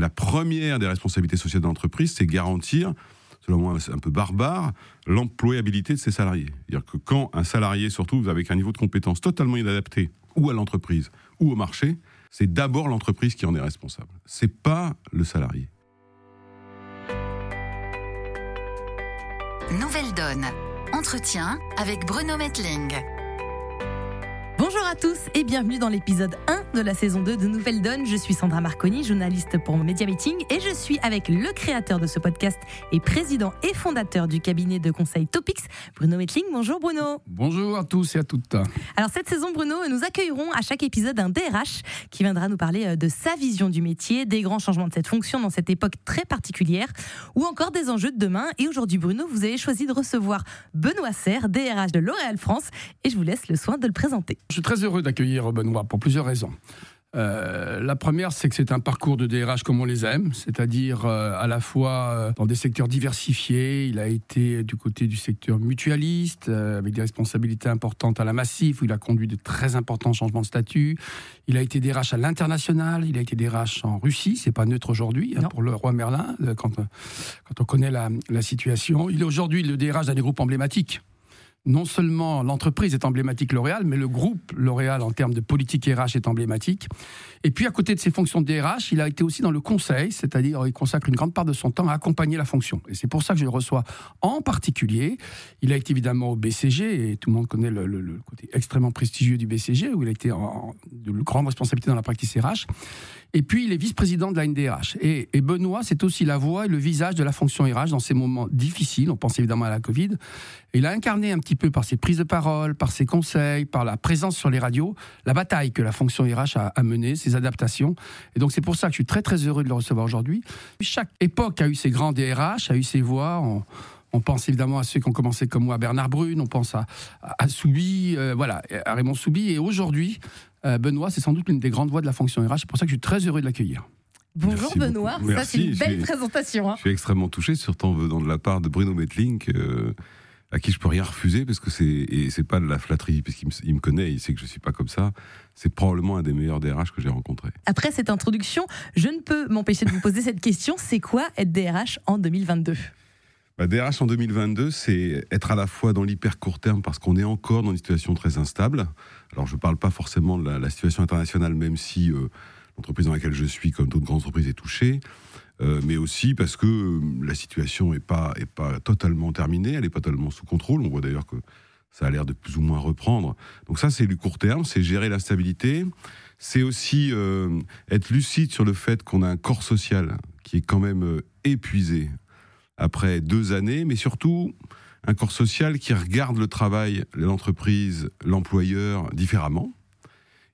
La première des responsabilités sociales de l'entreprise, c'est garantir, selon moi un peu barbare, l'employabilité de ses salariés. C'est-à-dire que quand un salarié se retrouve avec un niveau de compétence totalement inadapté, ou à l'entreprise, ou au marché, c'est d'abord l'entreprise qui en est responsable. C'est pas le salarié. Nouvelle donne. Entretien avec Bruno Metling. Bonjour à tous et bienvenue dans l'épisode 1 de la saison 2 de Nouvelle Donne. Je suis Sandra Marconi, journaliste pour Media Meeting et je suis avec le créateur de ce podcast et président et fondateur du cabinet de conseil Topics, Bruno Metling. Bonjour Bruno. Bonjour à tous et à toutes. Alors cette saison Bruno, nous accueillerons à chaque épisode un DRH qui viendra nous parler euh, de sa vision du métier, des grands changements de cette fonction dans cette époque très particulière ou encore des enjeux de demain. Et aujourd'hui Bruno, vous avez choisi de recevoir Benoît Serre, DRH de L'Oréal France et je vous laisse le soin de le présenter. Je suis très heureux d'accueillir Benoît pour plusieurs raisons. Euh, la première, c'est que c'est un parcours de DRH comme on les aime, c'est-à-dire euh, à la fois euh, dans des secteurs diversifiés. Il a été du côté du secteur mutualiste, avec des responsabilités importantes à la Massif, où il a conduit de très importants changements de statut. Il a été DRH à l'international, il a été DRH en Russie, c'est pas neutre aujourd'hui hein, pour le roi Merlin, quand, quand on connaît la, la situation. Il est aujourd'hui le DRH d'un des groupes emblématiques non seulement l'entreprise est emblématique L'Oréal, mais le groupe L'Oréal en termes de politique RH est emblématique. Et puis à côté de ses fonctions de DRH, il a été aussi dans le conseil, c'est-à-dire il consacre une grande part de son temps à accompagner la fonction. Et c'est pour ça que je le reçois en particulier. Il a été évidemment au BCG, et tout le monde connaît le, côté extrêmement prestigieux du BCG, où il a été en, de grande responsabilité dans la pratique RH. Et puis, il est vice-président de la NDRH. Et, Benoît, c'est aussi la voix et le visage de la fonction RH dans ces moments difficiles. On pense évidemment à la Covid. Il a incarné un petit peu par ses prises de parole, par ses conseils, par la présence sur les radios, la bataille que la fonction RH a, menée, ses adaptations. Et donc, c'est pour ça que je suis très, très heureux de le recevoir aujourd'hui. Chaque époque a eu ses grands DRH, a eu ses voix. On, pense évidemment à ceux qui ont commencé comme moi, Bernard Brune, on pense à, à euh, voilà, à Raymond Soubi. Et aujourd'hui, Benoît, c'est sans doute l'une des grandes voix de la fonction RH. C'est pour ça que je suis très heureux de l'accueillir. Bonjour Benoît, ça c'est une belle présentation. Hein. Je suis extrêmement touché, surtout en venant de la part de Bruno Metling, euh, à qui je peux rien refuser parce que c'est et c'est pas de la flatterie parce qu'il me, me, connaît, il sait que je suis pas comme ça. C'est probablement un des meilleurs DRH que j'ai rencontré. Après cette introduction, je ne peux m'empêcher de vous poser cette question c'est quoi être DRH en 2022 bah, DRH en 2022, c'est être à la fois dans l'hyper court terme parce qu'on est encore dans une situation très instable. Alors je ne parle pas forcément de la, situation internationale, même si euh, l'entreprise dans laquelle je suis, comme d'autres grandes entreprises, est touchée. Euh, mais aussi parce que euh, la situation n'est pas, totalement terminée, elle n'est pas totalement sous contrôle. On voit d'ailleurs que ça a l'air de plus ou moins reprendre. Donc ça, c'est du court terme, c'est gérer l'instabilité. C'est aussi être lucide sur le fait qu'on a un corps social qui est quand même épuisé après deux années, mais surtout un corps social qui regarde le travail, l'entreprise, l'employeur différemment.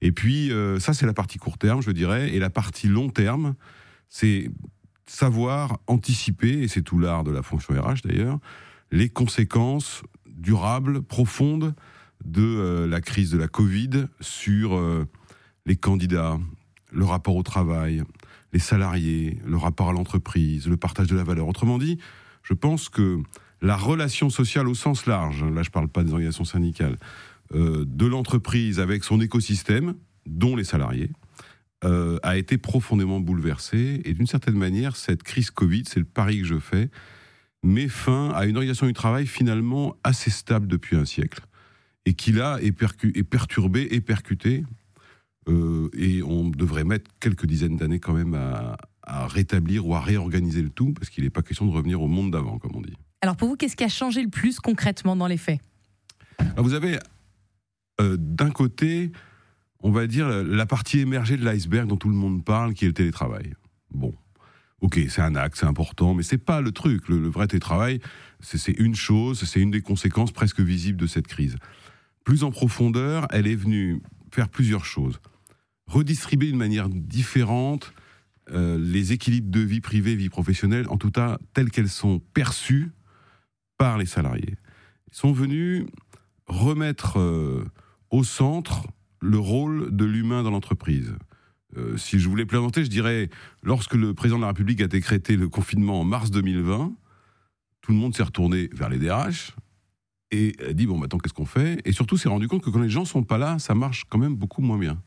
Et puis, euh, ça, c'est la partie court terme, je dirais. Et la partie long terme, c'est savoir anticiper, et c'est tout l'art de la fonction RH d'ailleurs, les conséquences durables, profondes de euh, la crise de la Covid sur euh, les candidats, le rapport au travail, les salariés, le rapport à l'entreprise, le partage de la valeur. Autrement dit, je pense que la relation sociale au sens large, là je ne parle pas des organisations syndicales, euh, de l'entreprise avec son écosystème, dont les salariés, euh, a été profondément bouleversée. Et d'une certaine manière, cette crise Covid, c'est le pari que je fais, met fin à une organisation du travail finalement assez stable depuis un siècle, et qui là est, est perturbée et percutée euh, et on devrait mettre quelques dizaines d'années quand même à, rétablir ou à réorganiser le tout, parce qu'il n'est pas question de revenir au monde d'avant, comme on dit. Alors pour vous, qu'est-ce qui a changé le plus concrètement dans les faits? Vous avez euh, d'un côté, on va dire, la partie émergée de l'iceberg dont tout le monde parle, qui est le télétravail. Bon, ok, c'est un acte, c'est important, mais c'est pas le truc. Le, le vrai télétravail, c'est une chose, c'est une des conséquences presque visibles de cette crise. Plus en profondeur, elle est venue faire plusieurs choses redistribuer d'une manière différente euh, les équilibres de vie privée, vie professionnelle, en tout cas telles qu'elles sont perçues par les salariés. Ils sont venus remettre euh, au centre le rôle de l'humain dans l'entreprise. Euh, si je voulais plaisanter, je dirais, lorsque le président de la République a décrété le confinement en mars 2020, tout le monde s'est retourné vers les DRH et a dit, bon, maintenant, qu'est-ce qu'on fait? Et surtout, s'est rendu compte que quand les gens sont pas là, ça marche quand même beaucoup moins bien.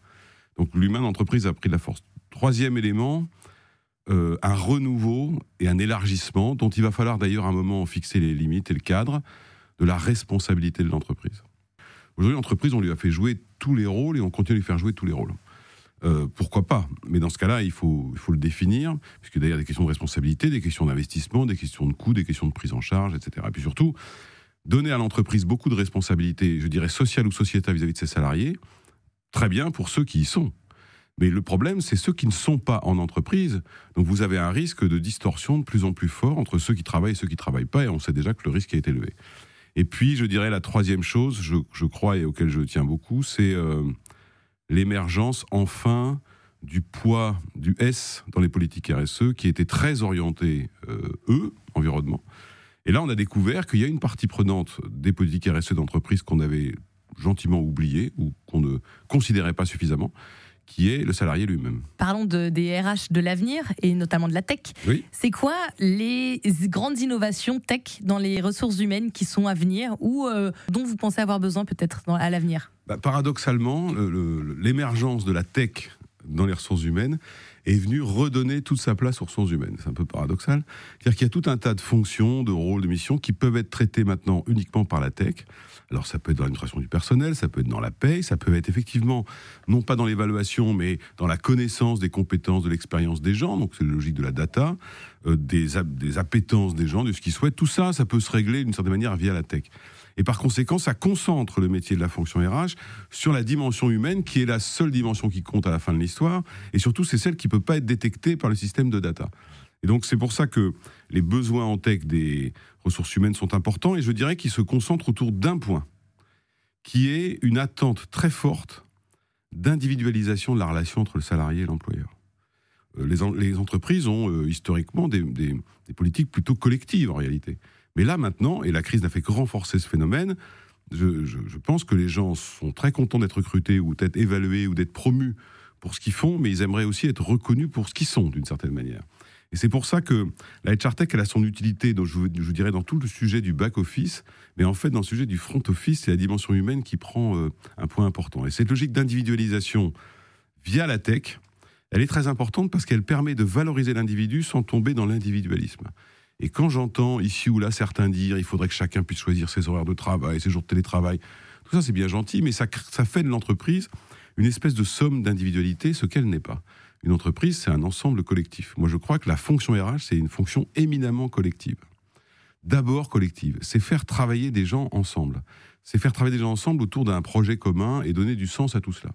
Donc l'humain d'entreprise a pris de la force. Troisième élément, euh, un renouveau et un élargissement dont il va falloir d'ailleurs un moment fixer les limites et le cadre de la responsabilité de l'entreprise. Aujourd'hui, l'entreprise, on lui a fait jouer tous les rôles et on continue à lui faire jouer tous les rôles. Euh, pourquoi pas? Mais dans ce cas-là, il faut, il faut le définir, puisque d'ailleurs, des questions de responsabilité, des questions d'investissement, des questions de coûts, des questions de prise en charge, etc. Et puis surtout, donner à l'entreprise beaucoup de responsabilités, je dirais sociales ou sociétales vis-à-vis de ses salariés, très bien pour ceux qui y sont. Mais le problème, c'est ceux qui ne sont pas en entreprise. Donc vous avez un risque de distorsion de plus en plus fort entre ceux qui travaillent et ceux qui ne travaillent pas, et on sait déjà que le risque est élevé. Et puis, je dirais la troisième chose, je, crois et auquel je tiens beaucoup, c'est euh, l'émergence enfin du poids du S dans les politiques RSE, qui était très orienté, euh, eux, environnement. Et là, on a découvert qu'il y a une partie prenante des politiques RSE d'entreprise qu'on avait gentiment oubliées ou qu'on ne considérait pas suffisamment, qui est le salarié lui-même. Parlons de, des RH de l'avenir et notamment de la tech. C'est quoi les grandes innovations tech dans les ressources humaines qui sont à venir ou euh, dont vous pensez avoir besoin peut-être à l'avenir? Bah, Paradoxalement, l'émergence de la tech dans les ressources humaines est venue redonner toute sa place aux ressources humaines. C'est un peu paradoxal. C'est-à-dire qu'il y a tout un tas de fonctions, de rôles, de missions qui peuvent être traitées maintenant uniquement par la tech. Alors ça peut être dans l'administration du personnel, ça peut être dans la paye, ça peut être effectivement non pas dans l'évaluation, mais dans la connaissance des compétences, de l'expérience des gens. Donc c'est la logique de la data, euh, des, des appétences des gens, de ce qu'ils souhaitent. Tout ça, ça peut se régler d'une certaine manière via la tech. Et par conséquent, ça concentre le métier de la fonction RH sur la dimension humaine, qui est la seule dimension qui compte à la fin de l'histoire. Et surtout, c'est celle qui ne peut pas être détectée par le système de data. Et donc c'est pour ça que les besoins en tech des ressources humaines sont importants et je dirais qu'ils se concentrent autour d'un point, qui est une attente très forte d'individualisation de la relation entre le salarié et l'employeur. Euh, les, entreprises ont euh, historiquement des, politiques plutôt collectives en réalité. Mais là maintenant, et la crise n'a fait que renforcer ce phénomène, je, je pense que les gens sont très contents d'être recrutés ou d'être évalués ou d'être promus pour ce qu'ils font, mais ils aimeraient aussi être reconnus pour ce qu'ils sont d'une certaine manière. Et c'est pour ça que la HR Tech, elle a son utilité, je, vous, dirais, dans tout le sujet du back-office, mais en fait, dans le sujet du front-office, c'est la dimension humaine qui prend euh, un point important. Et cette logique d'individualisation via la tech, elle est très importante parce qu'elle permet de valoriser l'individu sans tomber dans l'individualisme. Et quand j'entends ici ou là certains dire il faudrait que chacun puisse choisir ses horaires de travail, ses jours de télétravail, tout ça c'est bien gentil, mais ça, ça fait de l'entreprise une espèce de somme d'individualité, ce qu'elle n'est pas. Une entreprise, c'est un ensemble collectif. Moi, je crois que la fonction RH, c'est une fonction éminemment collective. D'abord collective, c'est faire travailler des gens ensemble. C'est faire travailler des gens ensemble autour d'un projet commun et donner du sens à tout cela.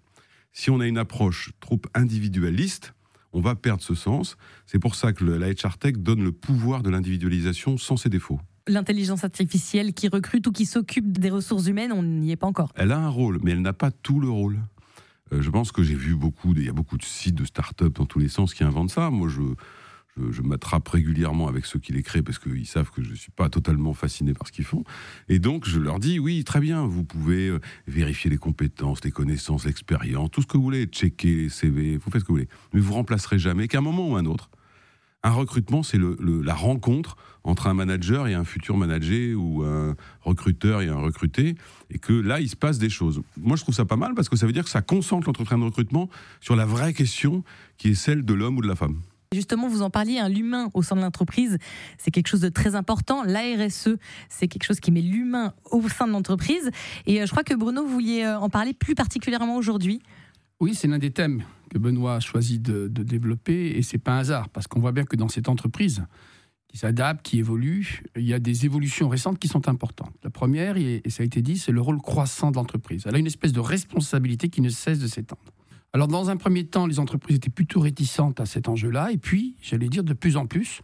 Si on a une approche trop individualiste, on va perdre ce sens. C'est pour ça que la HR Tech donne le pouvoir de l'individualisation sans ses défauts. L'intelligence artificielle qui recrute ou qui s'occupe des ressources humaines, on n'y est pas encore. Elle a un rôle, mais elle n'a pas tout le rôle. Euh, je pense que j'ai vu beaucoup, il y a beaucoup de sites de start-up dans tous les sens qui inventent ça. Moi, je, je, m'attrape régulièrement avec ceux qui les créent parce qu'ils savent que je ne suis pas totalement fasciné par ce qu'ils font. Et donc, je leur dis, oui, très bien, vous pouvez euh, vérifier les compétences, les connaissances, l'expérience, tout ce que vous voulez, checker les CV, vous faites ce que vous voulez. Mais vous remplacerez jamais qu'à un moment ou un autre un recrutement, c'est la rencontre entre un manager et un futur manager ou un recruteur et un recruté, et que là, il se passe des choses. Moi, je trouve ça pas mal parce que ça veut dire que ça concentre l'entretien de recrutement sur la vraie question qui est celle de l'homme ou de la femme. Justement, vous en parliez, hein, l'humain au sein de l'entreprise, c'est quelque chose de très important. La RSE, c'est quelque chose qui met l'humain au sein de l'entreprise. Et euh, je crois que Bruno, vous vouliez euh, en parler plus particulièrement aujourd'hui. Oui, c'est l'un des thèmes que Benoît a choisi de, développer et c'est pas un hasard parce qu'on voit bien que dans cette entreprise qui s'adapte, qui évolue, il y a des évolutions récentes qui sont importantes. La première, et ça a été dit, c'est le rôle croissant de l'entreprise. Elle a une espèce de responsabilité qui ne cesse de s'étendre. Alors dans un premier temps, les entreprises étaient plutôt réticentes à cet enjeu-là, et puis, j'allais dire de plus en plus,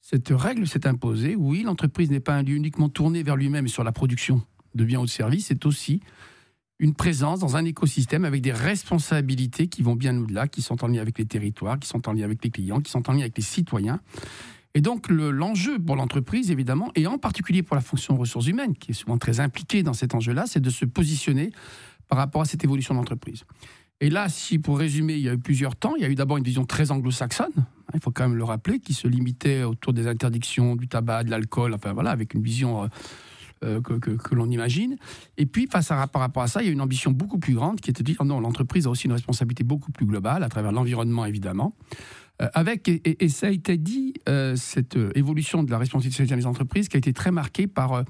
cette règle s'est imposée. Oui, l'entreprise n'est pas un lieu uniquement tourné vers lui-même et sur la production de biens ou de services, c'est aussi une présence dans un écosystème avec des responsabilités qui vont bien au-delà, qui sont en lien avec les territoires, qui sont en lien avec les clients, qui sont en lien avec les citoyens. Et donc l'enjeu pour l'entreprise, évidemment, et en particulier pour la fonction ressources humaines, qui est souvent très impliquée dans cet enjeu-là, c'est de se positionner par rapport à cette évolution de l'entreprise. Et là, si pour résumer, il y a eu plusieurs temps, il y a eu d'abord une vision très anglo-saxonne, hein, il faut quand même le rappeler, qui se limitait autour des interdictions du tabac, de l'alcool, enfin voilà, avec une vision... Euh, euh, que, l'on imagine. Et puis, face à, par rapport à ça, il y a une ambition beaucoup plus grande qui était de dire non, l'entreprise a aussi une responsabilité beaucoup plus globale à travers l'environnement, évidemment, Euh, avec, et, ça a été dit, cette évolution de la responsabilité des entreprises qui a été très marquée par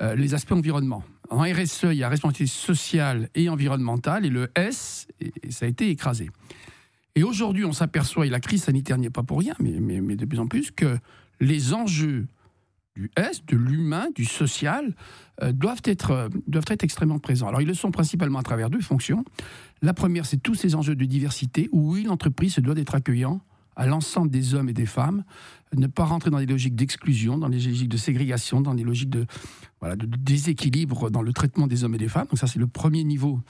les aspects environnement. En RSE, il y a responsabilité sociale et environnementale, et le S, ça a été écrasé. Et aujourd'hui, on s'aperçoit, et la crise sanitaire n'y est pas pour rien, mais, mais, mais de plus en plus, que les enjeux du S, de l'humain, du social, euh, doivent, être, euh, doivent être extrêmement présents. Alors ils le sont principalement à travers deux fonctions. La première, c'est tous ces enjeux de diversité, où l'entreprise se doit d'être accueillant à l'ensemble des hommes et des femmes, ne pas rentrer dans des logiques d'exclusion, dans des logiques de ségrégation, dans des logiques de, déséquilibre dans le traitement des hommes et des femmes. Donc ça, c'est le premier niveau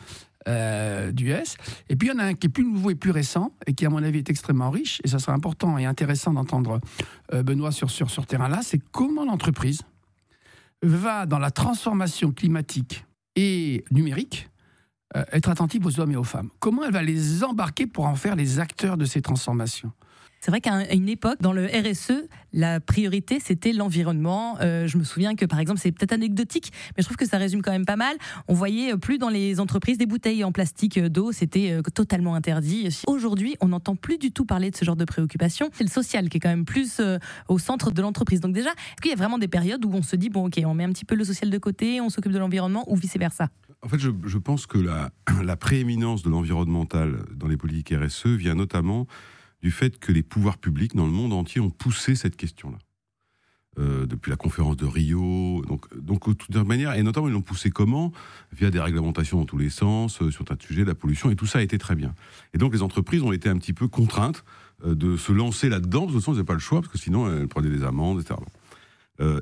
euh, du S. Et puis il y en a un qui est plus nouveau et plus récent, et qui à mon avis est extrêmement riche, et ça sera important et intéressant d'entendre euh, Benoît sur, sur, sur terrain-là, c'est comment l'entreprise va dans la transformation climatique et numérique euh, être attentive aux hommes et aux femmes? Comment elle va les embarquer pour en faire les acteurs de ces transformations? C'est vrai qu'à une époque, dans le RSE, la priorité, c'était l'environnement. Euh, je me souviens que, par exemple, c'est peut-être anecdotique, mais je trouve que ça résume quand même pas mal. On voyait euh, plus dans les entreprises des bouteilles en plastique euh, d'eau, c'était totalement interdit. Aujourd'hui, on n'entend plus du tout parler de ce genre de préoccupation. C'est le social qui est quand même plus au centre de l'entreprise. Donc déjà, est-ce qu'il y a vraiment des périodes où on se dit, bon, ok, on met un petit peu le social de côté, on s'occupe de l'environnement, ou vice-versa? En fait, je, pense que la prééminence de l'environnemental dans les politiques RSE vient notamment du fait que les pouvoirs publics dans le monde entier ont poussé cette question-là. Euh, depuis la conférence de Rio, donc, donc de toute manière, et notamment ils l'ont poussé comment? Via des réglementations dans tous les sens, euh, sur un sujet, la pollution, et tout ça a été très bien. Et donc les entreprises ont été un petit peu contraintes euh, de se lancer là-dedans, parce que sinon elles pas le choix, parce que sinon elles prenaient des amendes, etc.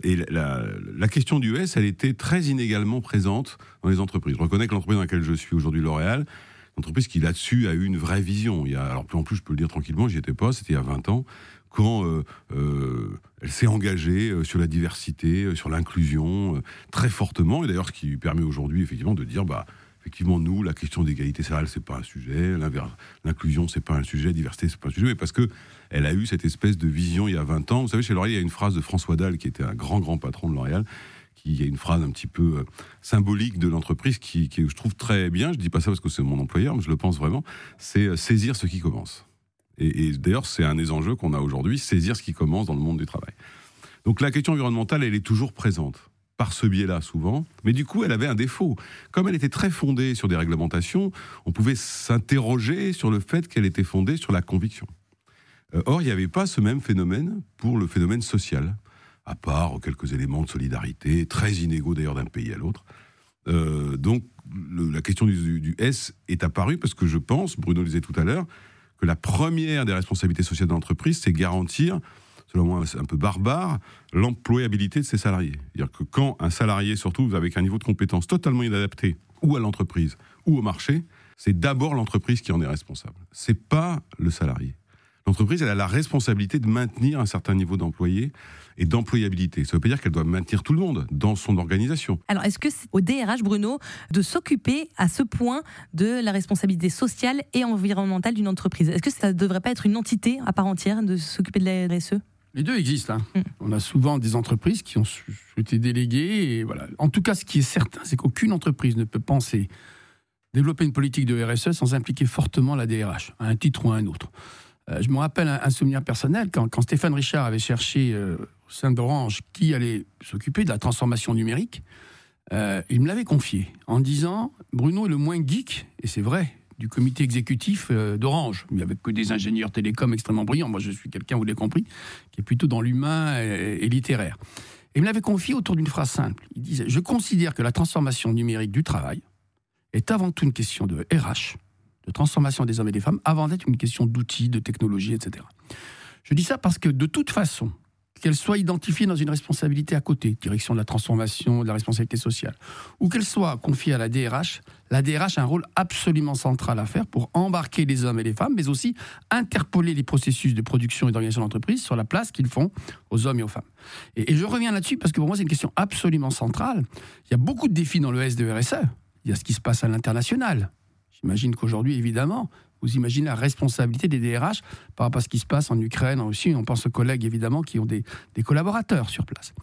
et la, la, question du S, elle était très inégalement présente dans les entreprises. Je reconnais que l'entreprise dans laquelle je suis aujourd'hui, L'Oréal, entreprise qui là-dessus a eu une vraie vision. Alors en plus, je peux le dire tranquillement, j'y étais pas, c'était il y a 20 ans, quand euh, euh, elle s'est engagée euh, sur la diversité, sur l'inclusion, très fortement, et d'ailleurs ce qui lui permet aujourd'hui effectivement de dire, bah, effectivement, nous, la question d'égalité salariale, c'est pas un sujet, l'inclusion, c'est pas un sujet, la diversité, c'est pas un sujet, mais parce que elle a eu cette espèce de vision il y a 20 ans. Vous savez, chez L'Oréal, il y a une phrase de François Dalle, qui était un grand, grand patron de L'Oréal, qui y a une phrase un petit peu euh, symbolique de l'entreprise qui, qui, je trouve très bien. Je dis pas ça parce que c'est mon employeur, mais je le pense vraiment. C'est euh, saisir ce qui commence. Et, d'ailleurs, c'est un des enjeux qu'on a aujourd'hui, saisir ce qui commence dans le monde du travail. Donc la question environnementale, elle est toujours présente par ce biais-là souvent, mais du coup elle avait un défaut. Comme elle était très fondée sur des réglementations, on pouvait s'interroger sur le fait qu'elle était fondée sur la conviction. Euh, or, il n'y avait pas ce même phénomène pour le phénomène social à part quelques éléments de solidarité, très inégaux d'ailleurs d'un pays à l'autre. Euh, donc la question du, S est apparue parce que je pense, Bruno le disait tout à l'heure, que la première des responsabilités sociales de l'entreprise, c'est garantir, selon moi un peu barbare, l'employabilité de ses salariés. C'est-à-dire que quand un salarié se retrouve avec un niveau de compétence totalement inadapté, ou à l'entreprise, ou au marché, c'est d'abord l'entreprise qui en est responsable. C'est pas le salarié. L'entreprise, elle a la responsabilité de maintenir un certain niveau d'employés et d'employabilité. Ça ne veut pas dire qu'elle doit maintenir tout le monde dans son organisation. Alors, est-ce que c'est au DRH, Bruno, de s'occuper à ce point de la responsabilité sociale et environnementale d'une entreprise? Est-ce que ça ne devrait pas être une entité à part entière de s'occuper de la RSE les deux existent. Hein. Hmm. On a souvent des entreprises qui ont été déléguées. Et voilà. En tout cas, ce qui est certain, c'est qu'aucune entreprise ne peut penser développer une politique de RSE sans impliquer fortement la DRH, à un titre ou à un autre. Euh, je me rappelle un, souvenir personnel quand, Stéphane Richard avait cherché euh, au sein d'Orange qui allait s'occuper de la transformation numérique. Euh, il me l'avait confié en disant Bruno est le moins geek, et c'est vrai, du comité exécutif d'Orange. Il n'y avait que des ingénieurs télécoms extrêmement brillants. Moi, je suis quelqu'un, vous l'avez compris, qui est plutôt dans l'humain et, littéraire. Et il me l'avait confié autour d'une phrase simple. Il disait Je considère que la transformation numérique du travail est avant tout une question de RH, de transformation des hommes et des femmes avant d'être une question d'outils, de technologie, etc. Je dis ça parce que de toute façon, qu'elle soit identifiée dans une responsabilité à côté, direction de la transformation, de la responsabilité sociale, ou qu'elle soit confiée à la DRH, la DRH a un rôle absolument central à faire pour embarquer les hommes et les femmes, mais aussi interpeller les processus de production et d'organisation d'entreprise sur la place qu'ils font aux hommes et aux femmes. Et, je reviens là-dessus parce que pour moi, c'est une question absolument centrale. Il y a beaucoup de défis dans le S de RSE. Il y a ce qui se passe à l'international. J'imagine qu'aujourd'hui, évidemment, vous imaginez la responsabilité des DRH par rapport à ce qui se passe en Ukraine aussi. On pense aux collègues, évidemment, qui ont des, collaborateurs sur place.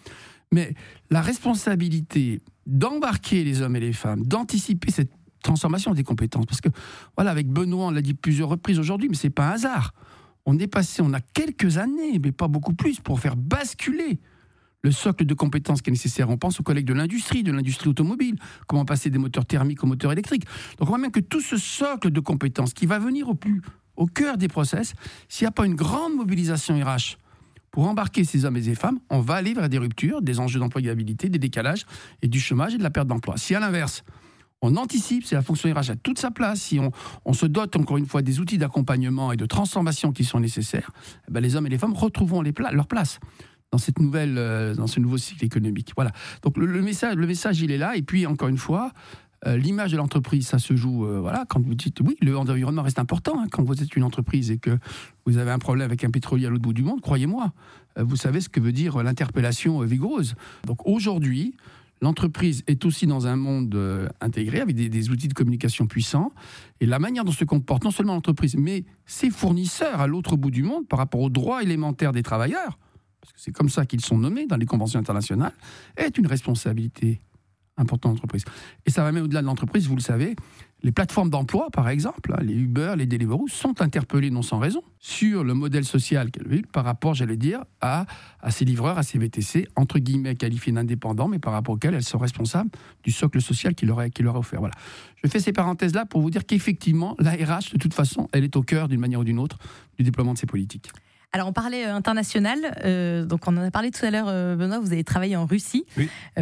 Mais la responsabilité d'embarquer les hommes et les femmes, d'anticiper cette transformation des compétences. Parce que, voilà, avec Benoît, on l'a dit plusieurs reprises aujourd'hui, mais ce n'est pas un hasard. On est passé, on a quelques années, mais pas beaucoup plus, pour faire basculer le socle de compétences qui est nécessaire. On pense aux collègues de l'industrie, de l'industrie automobile, comment passer des moteurs thermiques aux moteurs électriques. Donc on voit bien que tout ce socle de compétences qui va venir au plus au cœur des process, s'il n'y a pas une grande mobilisation RH pour embarquer ces hommes et ces femmes, on va aller vers des ruptures, des enjeux d'employabilité, des décalages et du chômage et de la perte d'emploi. Si à l'inverse, on anticipe, si la fonction RH a toute sa place, si on, se dote encore une fois des outils d'accompagnement et de transformation qui sont nécessaires, eh ben, les hommes et les femmes retrouveront leur place dans cette nouvelle, euh, dans ce nouveau cycle économique. Voilà. Donc le, message, le message, il est là. Et puis encore une fois, euh, l'image de l'entreprise, ça se joue. Euh, voilà, quand vous dites oui, le environnement reste important. Hein. quand vous êtes une entreprise et que vous avez un problème avec un pétrolier à l'autre bout du monde, croyez-moi, vous savez ce que veut dire l'interpellation vigoureuse. Donc aujourd'hui, L'entreprise est aussi dans un monde intégré avec des, outils de communication puissants. Et la manière dont se comporte non seulement l'entreprise, mais ses fournisseurs à l'autre bout du monde par rapport aux droits élémentaires des travailleurs, parce que c'est comme ça qu'ils sont nommés dans les conventions internationales, est une responsabilité importante de l'entreprise. Et ça va même au-delà de l'entreprise, vous le savez. Les plateformes d'emploi, par exemple, les Uber, les Deliveroo, sont interpellées non sans raison sur le modèle social qu'elles vivent par rapport, j'allais dire, à, à ces livreurs, à ces VTC, entre guillemets qualifiés d'indépendants, mais par rapport auxquels elles sont responsables du socle social qu'il leur, est, a offert. Voilà. Je fais ces parenthèses-là pour vous dire qu'effectivement, la RH, de toute façon, elle est au cœur, d'une manière ou d'une autre, du déploiement de ces politiques. Alors, on parlait euh, international. Euh, donc, on en a parlé tout à l'heure, euh, Benoît. Vous avez travaillé en Russie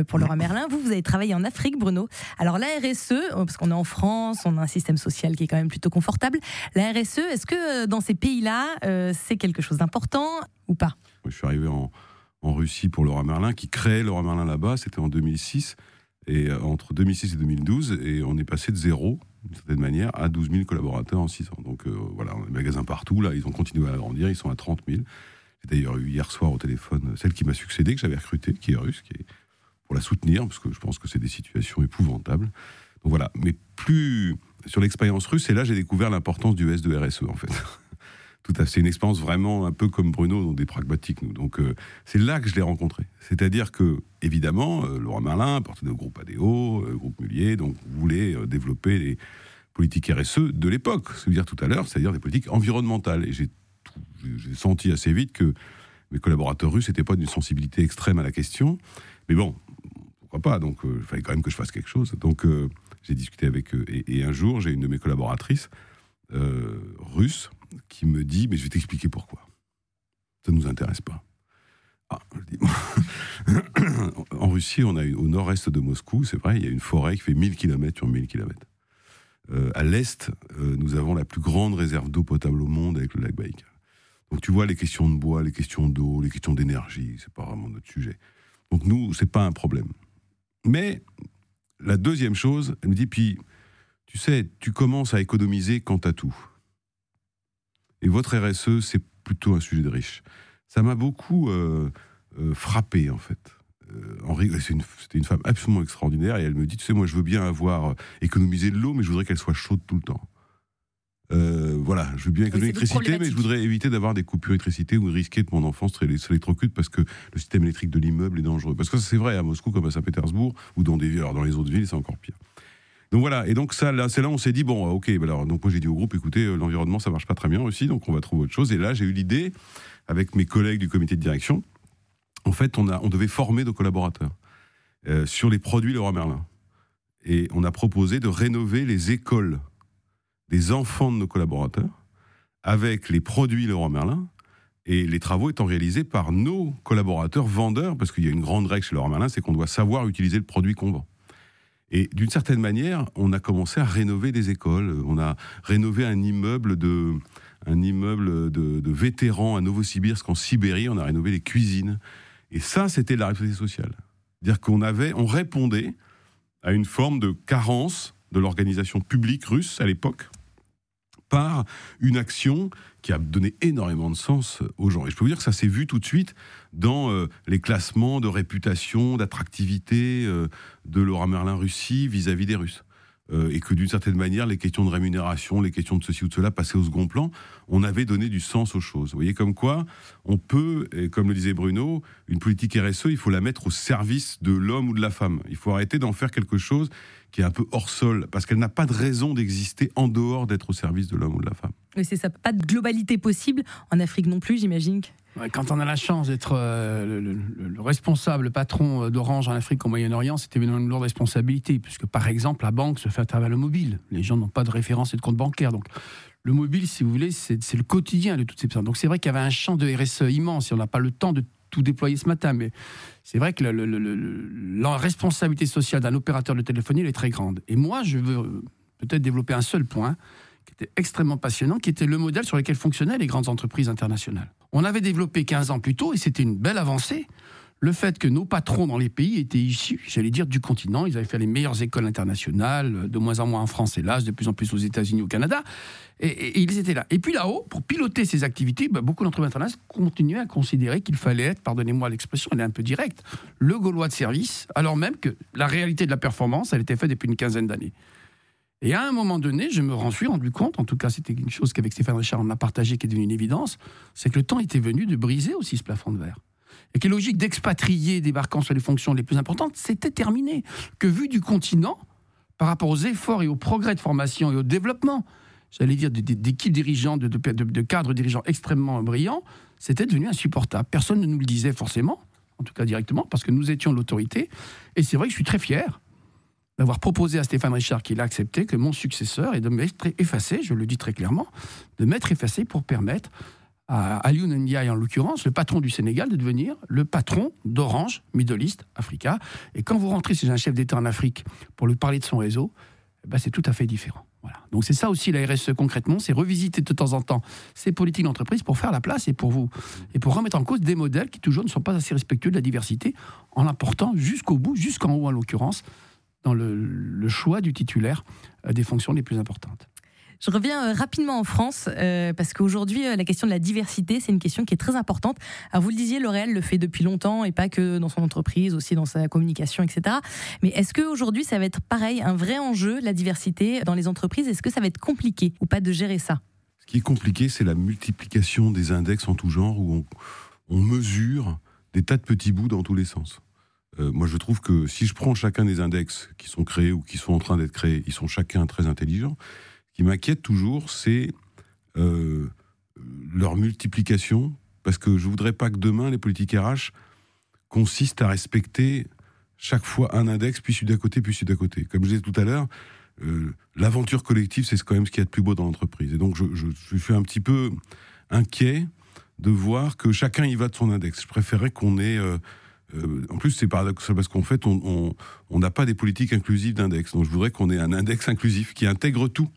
pour Laura Merlin. Vous, vous avez travaillé en Afrique, Bruno. Alors, la RSE, parce qu'on est en France, on a un système social qui est quand même plutôt confortable. La RSE, est-ce que dans ces pays-là, c'est quelque chose d'important ou pas? Je suis arrivé en, en, Russie pour Laura Merlin, qui crée Laura Merlin là-bas. C'était en 2006. Et entre 2006 et 2012, et on est passé de zéro d'une certaine manière, à 12 000 collaborateurs en 6 ans. Donc euh, voilà, on a des magasins partout, là, ils ont continué à agrandir, ils sont à 30 000. J'ai d'ailleurs eu hier soir au téléphone celle qui m'a succédé, que j'avais recrutée, qui est russe, qui est pour la soutenir, parce que je pense que c'est des situations épouvantables. Donc voilà, mais plus sur l'expérience russe, et là j'ai découvert l'importance du S de RSE en fait. Tout à fait, une expérience vraiment un peu comme Bruno, donc des pragmatiques nous. Donc euh, c'est là que je l'ai rencontré. C'est-à-dire que évidemment, euh, Laurent Merlin portait de groupe ADO, euh, groupe Mullier, donc voulait développer les politiques RSE de l'époque, ce que dire tout à l'heure, c'est-à-dire des politiques environnementales. Et j'ai senti assez vite que mes collaborateurs russes n'étaient pas d'une sensibilité extrême à la question. Mais bon, pourquoi pas? Donc il fallait quand même que je fasse quelque chose. Donc j'ai discuté avec eux. Et, et un jour, j'ai une de mes collaboratrices russes qui me dit, mais je vais t'expliquer pourquoi. Ça ne nous intéresse pas. Ah, en Russie, on a au nord-est de Moscou, c'est vrai, il y a une forêt qui fait 1000 km sur 1000 km. Euh, à l'est, euh, nous avons la plus grande réserve d'eau potable au monde avec le lac Baïkal. Donc tu vois les questions de bois, les questions d'eau, les questions d'énergie, c'est pas vraiment notre sujet. Donc nous, c'est pas un problème. Mais la deuxième chose, elle me dit puis tu sais, tu commences à économiser quant à tout. Et votre RSE, c'est plutôt un sujet de riche. Ça m'a beaucoup euh, euh, frappé, en fait. Euh, c'était une, femme absolument extraordinaire et elle me dit, tu sais, moi, je veux bien avoir économisé de l'eau, mais je voudrais qu'elle soit chaude tout le temps. voilà, je veux bien économiser l'électricité, mais je voudrais éviter d'avoir des coupures d'électricité ou risquer que mon enfant s'électrocute parce que le système électrique de l'immeuble est dangereux. Parce que c'est vrai à Moscou comme à Saint-Pétersbourg ou dans des dans les autres villes, c'est encore pire. Donc voilà, et donc ça, là, c'est là où on s'est dit bon, ok, bah alors donc moi j'ai dit au groupe, écoutez, euh, l'environnement ça marche pas très bien aussi, donc on va trouver autre chose. Et là j'ai eu l'idée avec mes collègues du comité de direction. En fait, on a, on devait former nos collaborateurs euh, sur les produits Leroy Merlin, et on a proposé de rénover les écoles des enfants de nos collaborateurs avec les produits Leroy Merlin. Et les travaux étant réalisés par nos collaborateurs vendeurs, parce qu'il y a une grande règle chez Leroy Merlin, c'est qu'on doit savoir utiliser le produit qu'on vend. Et d'une certaine manière, on a commencé à rénover des écoles. On a rénové un immeuble de, un immeuble de, vétérans à Novosibirsk en Sibérie. On a rénové les cuisines. Et ça, c'était la responsabilité sociale. C'est-à-dire qu'on avait, on répondait à une forme de carence de l'organisation publique russe à l'époque par une action qui a donné énormément de sens aux gens. Et je peux vous dire que ça s'est vu tout de suite dans euh, les classements de réputation, d'attractivité euh, de Laura Merlin Russie vis-à-vis des Russes. euh, et que d'une certaine manière, les questions de rémunération, les questions de ceci ou de cela passaient au second plan, on avait donné du sens aux choses. Vous voyez, comme quoi, on peut, et comme le disait Bruno, une politique RSE, il faut la mettre au service de l'homme ou de la femme. Il faut arrêter d'en faire quelque chose qui est un peu hors sol, parce qu'elle n'a pas de raison d'exister en dehors d'être au service de l'homme ou de la femme. Oui, c'est ça. Pas de globalité possible. En Afrique non plus, j'imagine. Quand on a la chance d'être euh, le, responsable, le patron euh, d'Orange en Afrique au Moyen-Orient, c'était une lourde responsabilité, puisque par exemple, la banque se fait à travers le mobile. Les gens n'ont pas de référence et de compte bancaire. Donc, le mobile, si vous voulez, c'est le quotidien de toutes ces personnes. Donc, c'est vrai qu'il y avait un champ de RSE immense on n'a pas le temps de tout déployer ce matin, mais c'est vrai que la responsabilité sociale d'un opérateur de téléphonie elle est très grande. Et moi, je veux peut-être développer un seul point qui était extrêmement passionnant, qui était le modèle sur lequel fonctionnaient les grandes entreprises internationales. On avait développé 15 ans plus tôt, et c'était une belle avancée, le fait que nos patrons dans les pays étaient issus, j'allais dire, du continent. Ils avaient fait les meilleures écoles internationales, de moins en moins en France, hélas, de plus en plus aux États-Unis, au Canada. Et, ils étaient là. Et puis là-haut, pour piloter ces activités, bah, beaucoup d'entreprises internationales continuaient à considérer qu'il fallait être, pardonnez-moi l'expression, elle est un peu directe, le Gaulois de service, alors même que la réalité de la performance, elle était faite depuis une quinzaine d'années. Et à un moment donné, je me suis rendu compte, en tout cas c'était une chose qu'avec Stéphane Richard on a partagé, qui est devenue une évidence, c'est que le temps était venu de briser aussi ce plafond de verre et que logique d'expatrier débarquant sur les fonctions les plus importantes, c'était terminé. Que vu du continent, par rapport aux efforts et aux progrès de formation et au développement, j'allais dire d'équipes dirigeantes, de, cadres dirigeants extrêmement brillants, c'était devenu insupportable. Personne ne nous le disait forcément, en tout cas directement, parce que nous étions l'autorité. Et c'est vrai que je suis très fier d'avoir proposé à Stéphane Richard, qu'il a accepté, que mon successeur est de m'être effacé, je le dis très clairement, de m'être effacé pour permettre à Alioune Ndiaye en l'occurrence, le patron du Sénégal, de devenir le patron d'Orange, Middle East, Africa. Et quand vous rentrez chez un chef d'État en Afrique pour lui parler de son réseau, eh ben c'est tout à fait différent. Voilà. Donc c'est ça aussi la RSE concrètement, c'est revisiter de temps en temps ces politiques d'entreprise pour faire la place et pour vous et pour remettre en cause des modèles qui toujours ne sont pas assez respectueux de la diversité en l'apportant jusqu'au bout, jusqu'en haut en l'occurrence, dans le choix du titulaire euh, des fonctions les plus importantes. Je reviens euh, rapidement en France euh, parce qu'aujourd'hui, la question de la diversité, c'est une question qui est très importante. Alors, vous le disiez, L'Oréal le fait depuis longtemps et pas que dans son entreprise, aussi dans sa communication, etc. Mais est-ce qu'aujourd'hui, ça va être pareil, un vrai enjeu, la diversité dans les entreprises? Est-ce que ça va être compliqué ou pas de gérer ça? Ce qui est compliqué, c'est la multiplication des index en tout genre où on, mesure des tas de petits bouts dans tous les sens. Moi, je trouve que si je prends chacun des index qui sont créés ou qui sont en train d'être créés, ils sont chacun très intelligents qui m'inquiète toujours, c'est euh, leur multiplication, parce que je voudrais pas que demain les politiques RH consistent à respecter chaque fois un index, puis celui d'à côté, puis celui d'à côté. Comme je disais tout à l'heure, euh, l'aventure collective, c'est quand même ce qu'il y a de plus beau dans l'entreprise. Et donc, je, suis un petit peu inquiet de voir que chacun y va de son index. Je préférerais qu'on ait... Euh, en plus, c'est paradoxal parce qu'en fait, on n'a pas des politiques inclusives d'index. Donc, je voudrais qu'on ait un index inclusif qui intègre tout.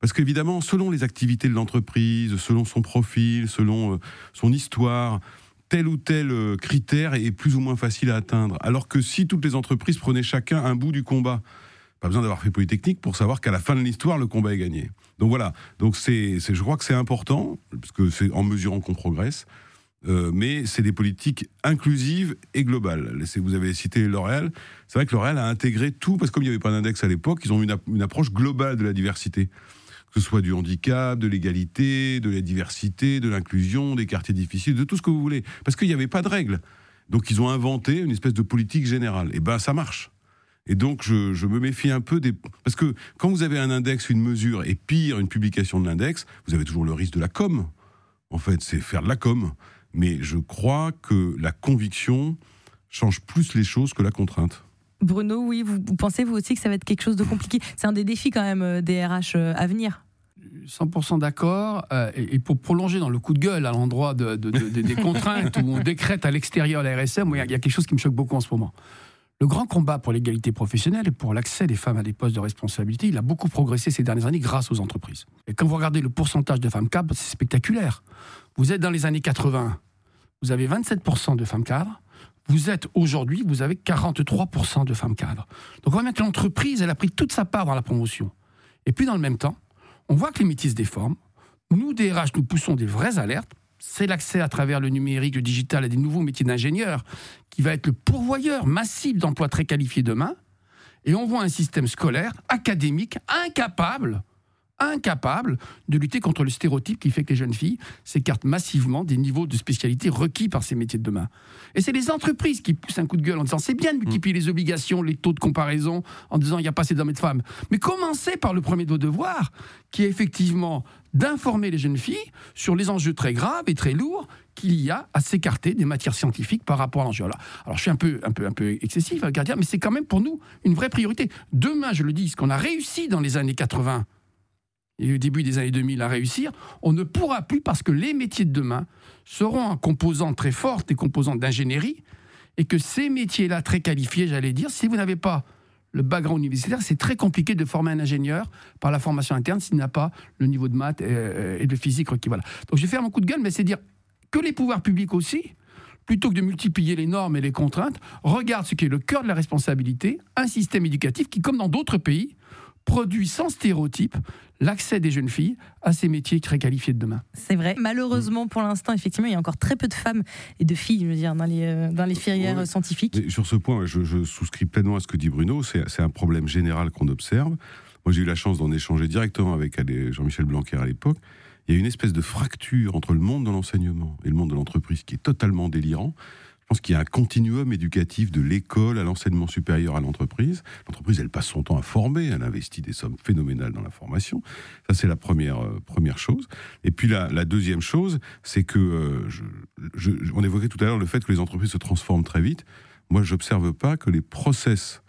Parce qu'évidemment, selon les activités de l'entreprise, selon son profil, selon euh, son histoire, tel ou tel euh, critère est plus ou moins facile à atteindre. Alors que si toutes les entreprises prenaient chacun un bout du combat, pas besoin d'avoir fait Polytechnique pour savoir qu'à la fin de l'histoire, le combat est gagné. Donc voilà. Donc c'est, je crois que c'est important, parce que c'est en mesurant qu'on progresse. Euh, mais c'est des politiques inclusives et globales. Vous avez cité L'Oréal. C'est vrai que L'Oréal a intégré tout, parce que comme il n'y avait pas d'index à l'époque, ils ont une, une approche globale de la diversité que ce soit du handicap, de l'égalité, de la diversité, de l'inclusion, des quartiers difficiles, de tout ce que vous voulez. Parce qu'il n'y avait pas de règles. Donc ils ont inventé une espèce de politique générale. Et ben ça marche. Et donc je, me méfie un peu des... Parce que quand vous avez un index, une mesure, et pire, une publication de l'index, vous avez toujours le risque de la com. En fait, c'est faire de la com. Mais je crois que la conviction change plus les choses que la contrainte. Bruno, oui, vous, pensez vous aussi que ça va être quelque chose de compliqué? C'est un des défis quand même euh, des RH euh, à venir 100% d'accord. Euh, et, pour prolonger dans le coup de gueule à l'endroit des contraintes où on décrète à l'extérieur la RSM, il y, a quelque chose qui me choque beaucoup en ce moment. Le grand combat pour l'égalité professionnelle et pour l'accès des femmes à des postes de responsabilité, il a beaucoup progressé ces dernières années grâce aux entreprises. Et quand vous regardez le pourcentage de femmes cadres, c'est spectaculaire. Vous êtes dans les années 80, vous avez 27% de femmes cadres. Vous êtes aujourd'hui, vous avez 43% de femmes cadres. Donc on voit bien que l'entreprise, elle a pris toute sa part dans la promotion. Et puis dans le même temps, on voit que les métiers se déforment. Nous, DRH, nous poussons des vraies alertes. C'est l'accès à travers le numérique, le digital à des nouveaux métiers d'ingénieur qui va être le pourvoyeur massif d'emplois très qualifiés demain. Et on voit un système scolaire, académique, incapable incapable de lutter contre le stéréotype qui fait que les jeunes filles s'écartent massivement des niveaux de spécialité requis par ces métiers de demain. Et c'est les entreprises qui poussent un coup de gueule en disant c'est bien de multiplier les obligations, les taux de comparaison, en disant il n'y a pas assez d'hommes et de femmes. Mais commencez par le premier de vos devoirs, qui est effectivement d'informer les jeunes filles sur les enjeux très graves et très lourds qu'il y a à s'écarter des matières scientifiques par rapport à l'enjeu. Alors, alors, je suis un peu, un peu, un peu excessif, à dire, mais c'est quand même pour nous une vraie priorité. Demain, je le dis, ce qu'on a réussi dans les années 80, et au début des années 2000 à réussir, on ne pourra plus parce que les métiers de demain seront en composante très forte, des composantes d'ingénierie, et que ces métiers-là, très qualifiés, j'allais dire, si vous n'avez pas le background universitaire, c'est très compliqué de former un ingénieur par la formation interne s'il n'a pas le niveau de maths euh, et de physique requis. Voilà. Donc je vais faire mon coup de gueule, mais c'est dire que les pouvoirs publics aussi, plutôt que de multiplier les normes et les contraintes, regardent ce qui est le cœur de la responsabilité, un système éducatif qui, comme dans d'autres pays, produit sans stéréotype l'accès des jeunes filles à ces métiers très qualifiés de demain. C'est vrai. Malheureusement, pour l'instant, effectivement, il y a encore très peu de femmes et de filles, je veux dire, dans les, euh, dans les filières scientifiques. sur ce point, je, souscris pleinement à ce que dit Bruno. C'est un problème général qu'on observe. Moi, j'ai eu la chance d'en échanger directement avec Jean-Michel Blanquer à l'époque. Il y a une espèce de fracture entre le monde de l'enseignement et le monde de l'entreprise qui est totalement délirant. Je pense qu'il y a un continuum éducatif de l'école à l'enseignement supérieur à l'entreprise. L'entreprise, elle passe son temps à former, elle investit des sommes phénoménales dans la formation. Ça, c'est la première, euh, première chose. Et puis la, deuxième chose, c'est que, euh, on évoquait tout à l'heure le fait que les entreprises se transforment très vite. Moi, j'observe pas que les process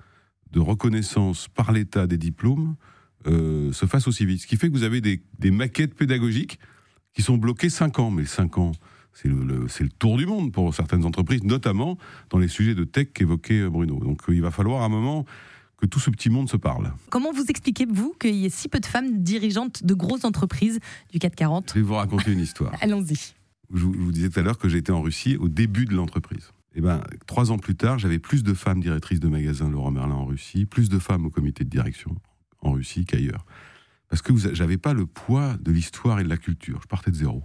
de reconnaissance par l'État des diplômes euh, se fassent aussi vite. Ce qui fait que vous avez des, des maquettes pédagogiques qui sont bloquées 5 ans. Mais 5 ans, c'est le, tour du monde pour certaines entreprises, notamment dans les sujets de tech qu'évoquait euh, Bruno. Donc euh, il va falloir à un moment que tout ce petit monde se parle. Comment vous expliquez-vous qu'il y ait si peu de femmes dirigeantes de grosses entreprises du 440 Je vais vous raconter une histoire. Allons-y. Je vous disais tout à l'heure que j'étais en Russie au début de l'entreprise. Eh ben, trois ans plus tard, j'avais plus de femmes directrices de magasins Laurent Merlin en Russie, plus de femmes au comité de direction en Russie qu'ailleurs. Parce que j'avais pas le poids de l'histoire et de la culture. Je partais de zéro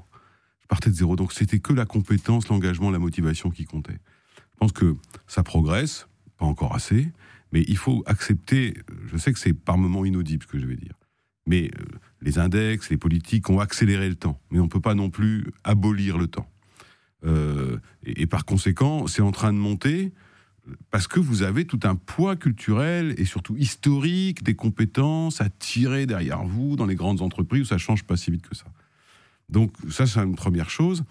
Donc c'était que la compétence, l'engagement, la motivation qui comptait. Je pense que ça progresse, pas encore assez, mais il faut accepter, je sais que c'est par moments inaudible ce que je vais dire, mais euh, les index, les politiques ont accéléré le temps, mais on ne peut pas non plus abolir le temps. Euh, et, par conséquent, c'est en train de monter parce que vous avez tout un poids culturel et surtout historique des compétences à tirer derrière vous dans les grandes entreprises où ça change pas si vite que ça. Donc ça, c'est une première chose.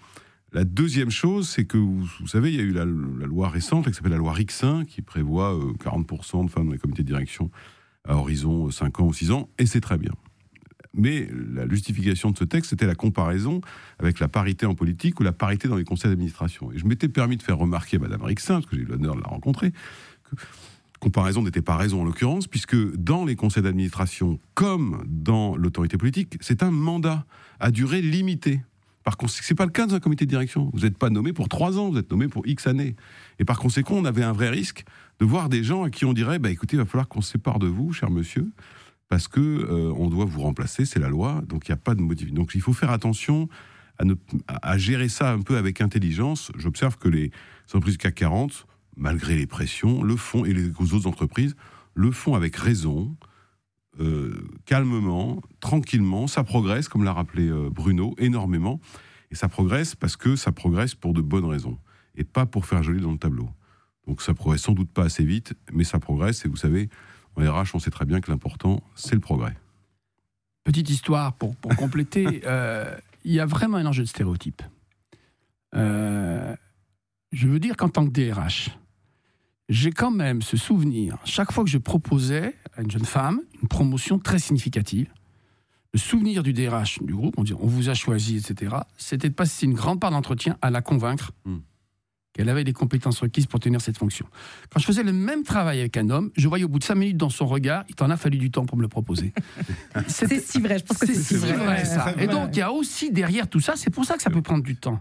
La deuxième chose, c'est que vous, savez, il y a eu la, loi récente qui s'appelle la loi RIC-1 qui prévoit 40% euh, de femmes dans les comités de direction à horizon 5 euh, ans ou 6 ans, et c'est très bien. Mais la justification de ce texte, c'était la comparaison avec la parité en politique ou la parité dans les conseils d'administration. Et je m'étais permis de faire remarquer à Madame Rixin, parce que j'ai eu l'honneur de la rencontrer, que comparaison n'était pas raison en l'occurrence, puisque dans les conseils d'administration, comme dans l'autorité politique, c'est un mandat à durée limitée. Par conséquent, c'est pas le cas dans un comité de direction. Vous n'êtes pas nommé pour trois ans, vous êtes nommé pour X années. Et par conséquent, on avait un vrai risque de voir des gens à qui on dirait, bah, écoutez, il va falloir qu'on sépare de vous, cher monsieur, parce que euh, on doit vous remplacer, c'est la loi, donc il n'y a pas de motif. Donc il faut faire attention à, à gérer ça un peu avec intelligence. J'observe que les entreprises CAC 40 malgré les pressions, le font, et les autres entreprises, le font avec raison, euh, calmement, tranquillement. Ça progresse, comme l'a rappelé euh, Bruno, énormément. Et ça progresse parce que ça progresse pour de bonnes raisons, et pas pour faire joli dans le tableau. Donc ça progresse sans doute pas assez vite, mais ça progresse, et vous savez, en RH, on sait très bien que l'important, c'est le progrès. Petite histoire pour, pour compléter, euh, il y a vraiment un enjeu de stéréotype. je veux dire qu'en tant que DRH, j'ai quand même ce souvenir, chaque fois que je proposais à une jeune femme une promotion très significative, le souvenir du DRH du groupe, on dit on vous a choisi, etc., c'était de passer une grande part d'entretien à la convaincre hmm. qu'elle avait les compétences requises pour tenir cette fonction. Quand je faisais le même travail avec un homme, je voyais au bout de cinq minutes dans son regard, il t'en a fallu du temps pour me le proposer. c'est si vrai, je pense que c'est si vrai. Et donc, il y a aussi derrière tout ça, c'est pour ça que ça peut prendre du temps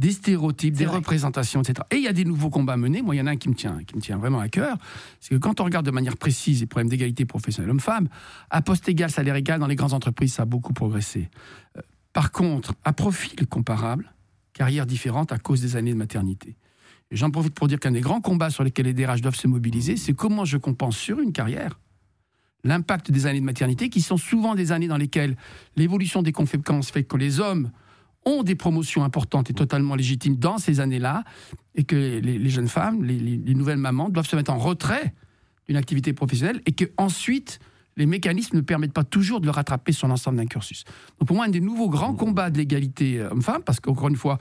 des stéréotypes, des représentations, etc. Et il y a des nouveaux combats menés. Moi, il y en a un qui me tient, qui me tient vraiment à cœur. C'est que quand on regarde de manière précise les problèmes d'égalité professionnelle homme-femme, à poste égal, salaire égal, dans les grandes entreprises, ça a beaucoup progressé. Euh, par contre, à profil comparable, carrière différente à cause des années de maternité. Et j'en profite pour dire qu'un des grands combats sur lesquels les DRH doivent se mobiliser, c'est comment je compense sur une carrière l'impact des années de maternité, qui sont souvent des années dans lesquelles l'évolution des conséquences fait que les hommes ont des promotions importantes et totalement légitimes dans ces années-là, et que les, jeunes femmes, les, les, nouvelles mamans, doivent se mettre en retrait d'une activité professionnelle, et que ensuite les mécanismes ne permettent pas toujours de le rattraper sur l'ensemble d'un cursus. Donc pour moi, un des nouveaux grands combats de l'égalité homme-femme, parce qu'encore une fois,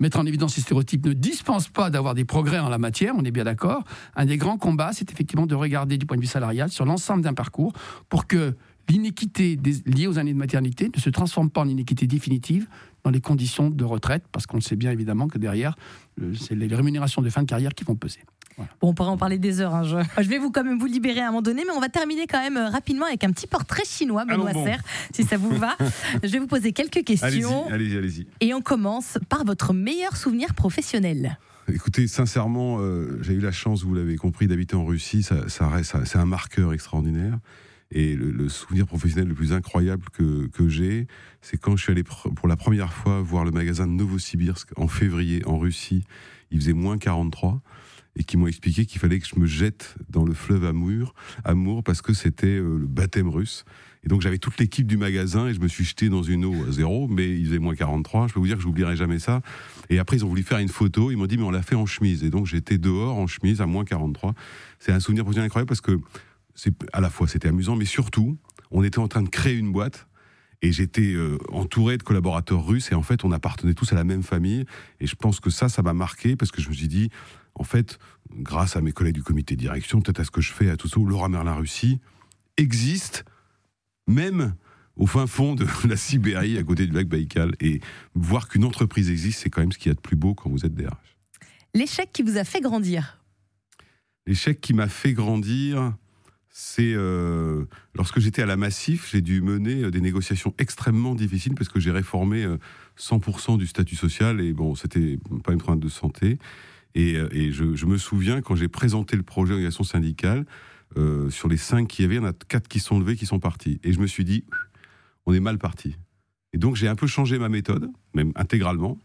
mettre en évidence ces stéréotypes ne dispense pas d'avoir des progrès en la matière, on est bien d'accord. Un des grands combats, c'est effectivement de regarder du point de vue salarial sur l'ensemble d'un parcours pour que l'inéquité liée aux années de maternité ne se transforme pas en inéquité définitive dans les conditions de retraite, parce qu'on sait bien évidemment que derrière, euh, c'est les rémunérations de fin de carrière qui vont peser. Bon, on pourrait en parler des heures. Hein, je... vais vous quand même vous libérer à un moment donné, mais on va terminer quand même euh, rapidement avec un petit portrait chinois, Benoît Serre, si ça vous va. je vais vous poser quelques questions. Allez-y, allez-y. Et on commence par votre meilleur souvenir professionnel. Écoutez, sincèrement, euh, j'ai eu la chance, vous l'avez compris, d'habiter en Russie. Ça, ça reste, c'est un marqueur extraordinaire. Et le, souvenir professionnel le plus incroyable que, j'ai, c'est quand je suis allé pour la première fois voir le magasin de Novosibirsk en février en Russie. Il faisait moins 43 et qui m'ont expliqué qu'il fallait que je me jette dans le fleuve Amour, Amour parce que c'était euh, le baptême russe. Et donc j'avais toute l'équipe du magasin et je me suis jeté dans une eau à zéro, mais il faisait moins 43. Je peux vous dire que j'oublierai jamais ça. Et après ils ont voulu faire une photo, ils m'ont dit mais on l'a fait en chemise. Et donc j'étais dehors en chemise à moins 43. C'est un souvenir professionnel incroyable parce que c'est à la fois c'était amusant, mais surtout on était en train de créer une boîte et j'étais euh, entouré de collaborateurs russes et en fait on appartenait tous à la même famille et je pense que ça ça m'a marqué parce que je me suis dit en fait, grâce à mes collègues du comité de direction, peut-être à ce que je fais à tout ça, Laura Merlin Russie existe même au fin fond de la Sibérie, à côté du lac Baïkal. Et voir qu'une entreprise existe, c'est quand même ce qu'il y a de plus beau quand vous êtes DRH. L'échec qui vous a fait grandir? L'échec qui m'a fait grandir, c'est euh, lorsque j'étais à la Massif, j'ai dû mener euh, des négociations extrêmement difficiles parce que j'ai réformé 100% euh, du statut social et bon, c'était pas une crainte de santé. Et, je, me souviens quand j'ai présenté le projet d'organisation syndicale, sur les cinq qui y avait, il y en a quatre qui sont levés, qui sont partis. Et je me suis dit, on est mal parti. Et donc j'ai un peu changé ma méthode, même intégralement.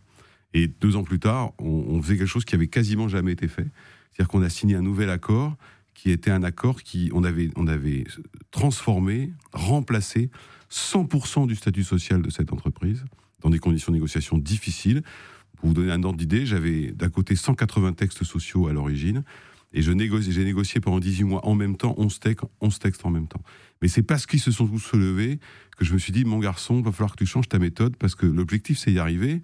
Et deux ans plus tard, on, faisait quelque chose qui avait quasiment jamais été fait. C'est-à-dire qu'on a signé un nouvel accord qui était un accord qui on avait on avait transformé, remplacé 100% du statut social de cette entreprise dans des conditions de négociation difficiles pour vous donner un ordre d'idée, j'avais d'un côté 180 textes sociaux à l'origine, et j'ai négocié pendant 18 mois en même temps 11 textes, 11 textes en même temps. Mais c'est parce qu'ils se sont tous levés que je me suis dit, mon garçon, va falloir que tu changes ta méthode, parce que l'objectif, c'est y arriver.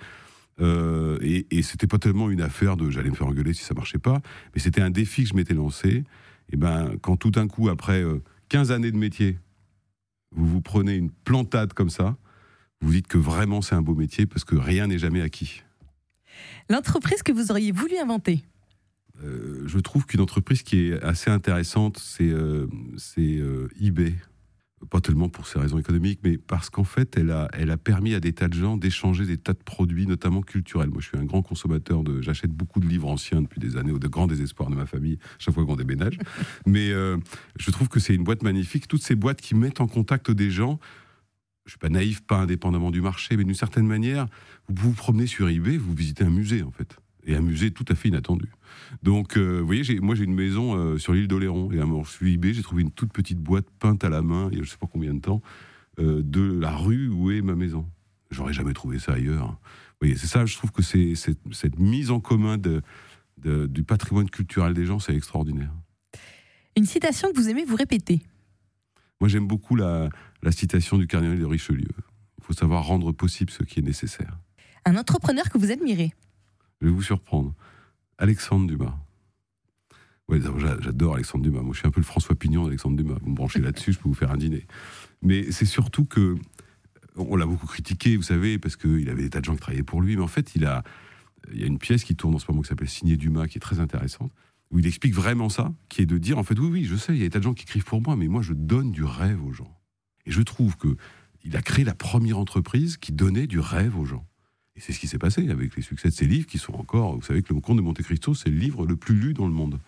Euh, et, et c'était pas tellement une affaire de j'allais me faire engueuler si ça marchait pas, mais c'était un défi que je m'étais lancé. Et ben, quand tout d'un coup, après 15 euh, années de métier, vous vous prenez une plantade comme ça, vous dites que vraiment c'est un beau métier parce que rien n'est jamais acquis. L'entreprise que vous auriez voulu inventer euh, Je trouve qu'une entreprise qui est assez intéressante, c'est euh, euh, eBay. Pas tellement pour ses raisons économiques, mais parce qu'en fait, elle a, elle a permis à des tas de gens d'échanger des tas de produits, notamment culturels. Moi, je suis un grand consommateur de. J'achète beaucoup de livres anciens depuis des années, au de grand désespoir de ma famille, chaque fois qu'on déménage. Mais je trouve que c'est une boîte magnifique. Toutes ces boîtes qui mettent en contact des gens je suis pas naïf, pas indépendamment du marché, mais d'une certaine manière, vous vous promenez sur eBay, vous visitez un musée en fait, et un musée tout à fait inattendu. Donc, euh, vous voyez, moi j'ai une maison euh, sur l'île d'Oléron, et à eBay, j'ai trouvé une toute petite boîte peinte à la main, il y a je sais pas combien de temps, euh, de la rue où est ma maison. J'aurais jamais trouvé ça ailleurs. Vous voyez, c'est ça, je trouve que c'est cette mise en commun de, du patrimoine culturel des gens, c'est extraordinaire. Une citation que vous aimez vous répéter? Moi, j'aime beaucoup la, citation du cardinal de Richelieu. Il faut savoir rendre possible ce qui est nécessaire. Un entrepreneur que vous admirez? Je vais vous surprendre. Alexandre Dumas. Ouais, j'adore Alexandre Dumas. Moi, je suis un peu le François Pignon d'Alexandre Dumas. Vous me branchez là-dessus, je peux vous faire un dîner. Mais c'est surtout que on l'a beaucoup critiqué, vous savez, parce qu'il avait des tas de gens qui travaillaient pour lui. Mais en fait, il a, il y a une pièce qui tourne en ce moment qui s'appelle Signé Dumas, qui est très intéressante où il explique vraiment ça, qui est de dire en fait oui oui je sais il y a des tas de gens qui écrivent pour moi mais moi je donne du rêve aux gens et je trouve que il a créé la première entreprise qui donnait du rêve aux gens et c'est ce qui s'est passé avec les succès de ses livres qui sont encore vous savez que le Comte de Monte Cristo c'est le livre le plus lu dans le monde.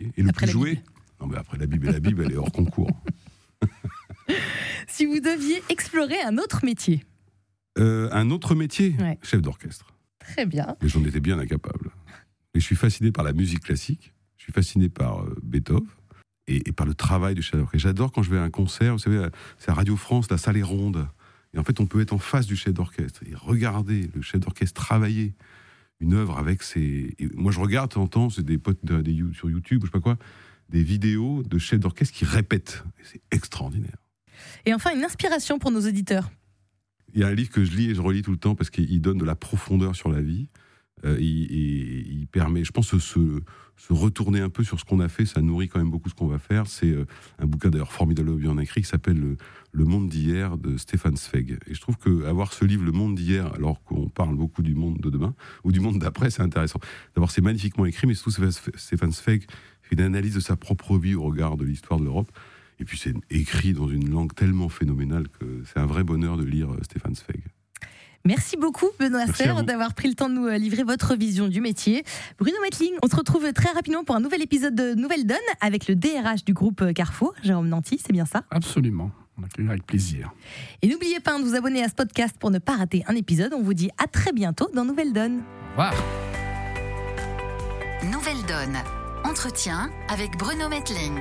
Et le plus joué. Non mais après la Bible et la Bible elle est hors concours. Si vous deviez explorer un autre métier. Euh, un autre métier chef d'orchestre. Très bien. Mais j'en étais bien incapable. Et je suis fasciné par la musique classique, je suis fasciné par euh, Beethoven et, et par le travail du chef d'orchestre. Et j'adore quand je vais à un concert, vous savez, c'est à Radio France, la salle est ronde. Et en fait, on peut être en face du chef d'orchestre et regarder le chef d'orchestre travailler une œuvre avec ses. et moi, je regarde, de temps en temps, c'est des potes de- des sur YouTube, je sais pas quoi, des vidéos de chefs d'orchestre qui répètent. C'est extraordinaire. Et enfin, une inspiration pour nos auditeurs. Il y a un livre que je lis et je relis tout le temps parce qu'il donne de la profondeur sur la vie. Euh, il, et permet, je pense, se, se retourner un peu sur ce qu'on a fait. Ça nourrit quand même beaucoup ce qu'on va faire. C'est euh, un bouquin d'ailleurs formidable bien écrit qui s'appelle le, Monde d'hier de Stéphane Zweig. Et je trouve que avoir ce livre Le Monde d'hier, alors qu'on parle beaucoup du monde de demain ou du monde d'après, c'est intéressant. D'abord, c'est magnifiquement écrit, mais surtout Stéphane Zweig fait une analyse de sa propre vie au regard de l'histoire de l'Europe. Et puis c'est écrit dans une langue tellement phénoménale que c'est un vrai bonheur de lire euh, Stéphane Zweig. Merci beaucoup, Benoît Serre, d'avoir pris le temps de nous euh, livrer votre vision du métier. Bruno Metling, on se retrouve très rapidement pour un nouvel épisode de Nouvelle Donne avec le DRH du groupe euh, Carrefour, Jérôme Nanty, c'est bien ça? Absolument. On accueille avec plaisir. Et n'oubliez pas de vous abonner à ce podcast pour ne pas rater un épisode. On vous dit à très bientôt dans Nouvelle Donne. Au revoir. Nouvelle Donne. Entretien avec Bruno Metling.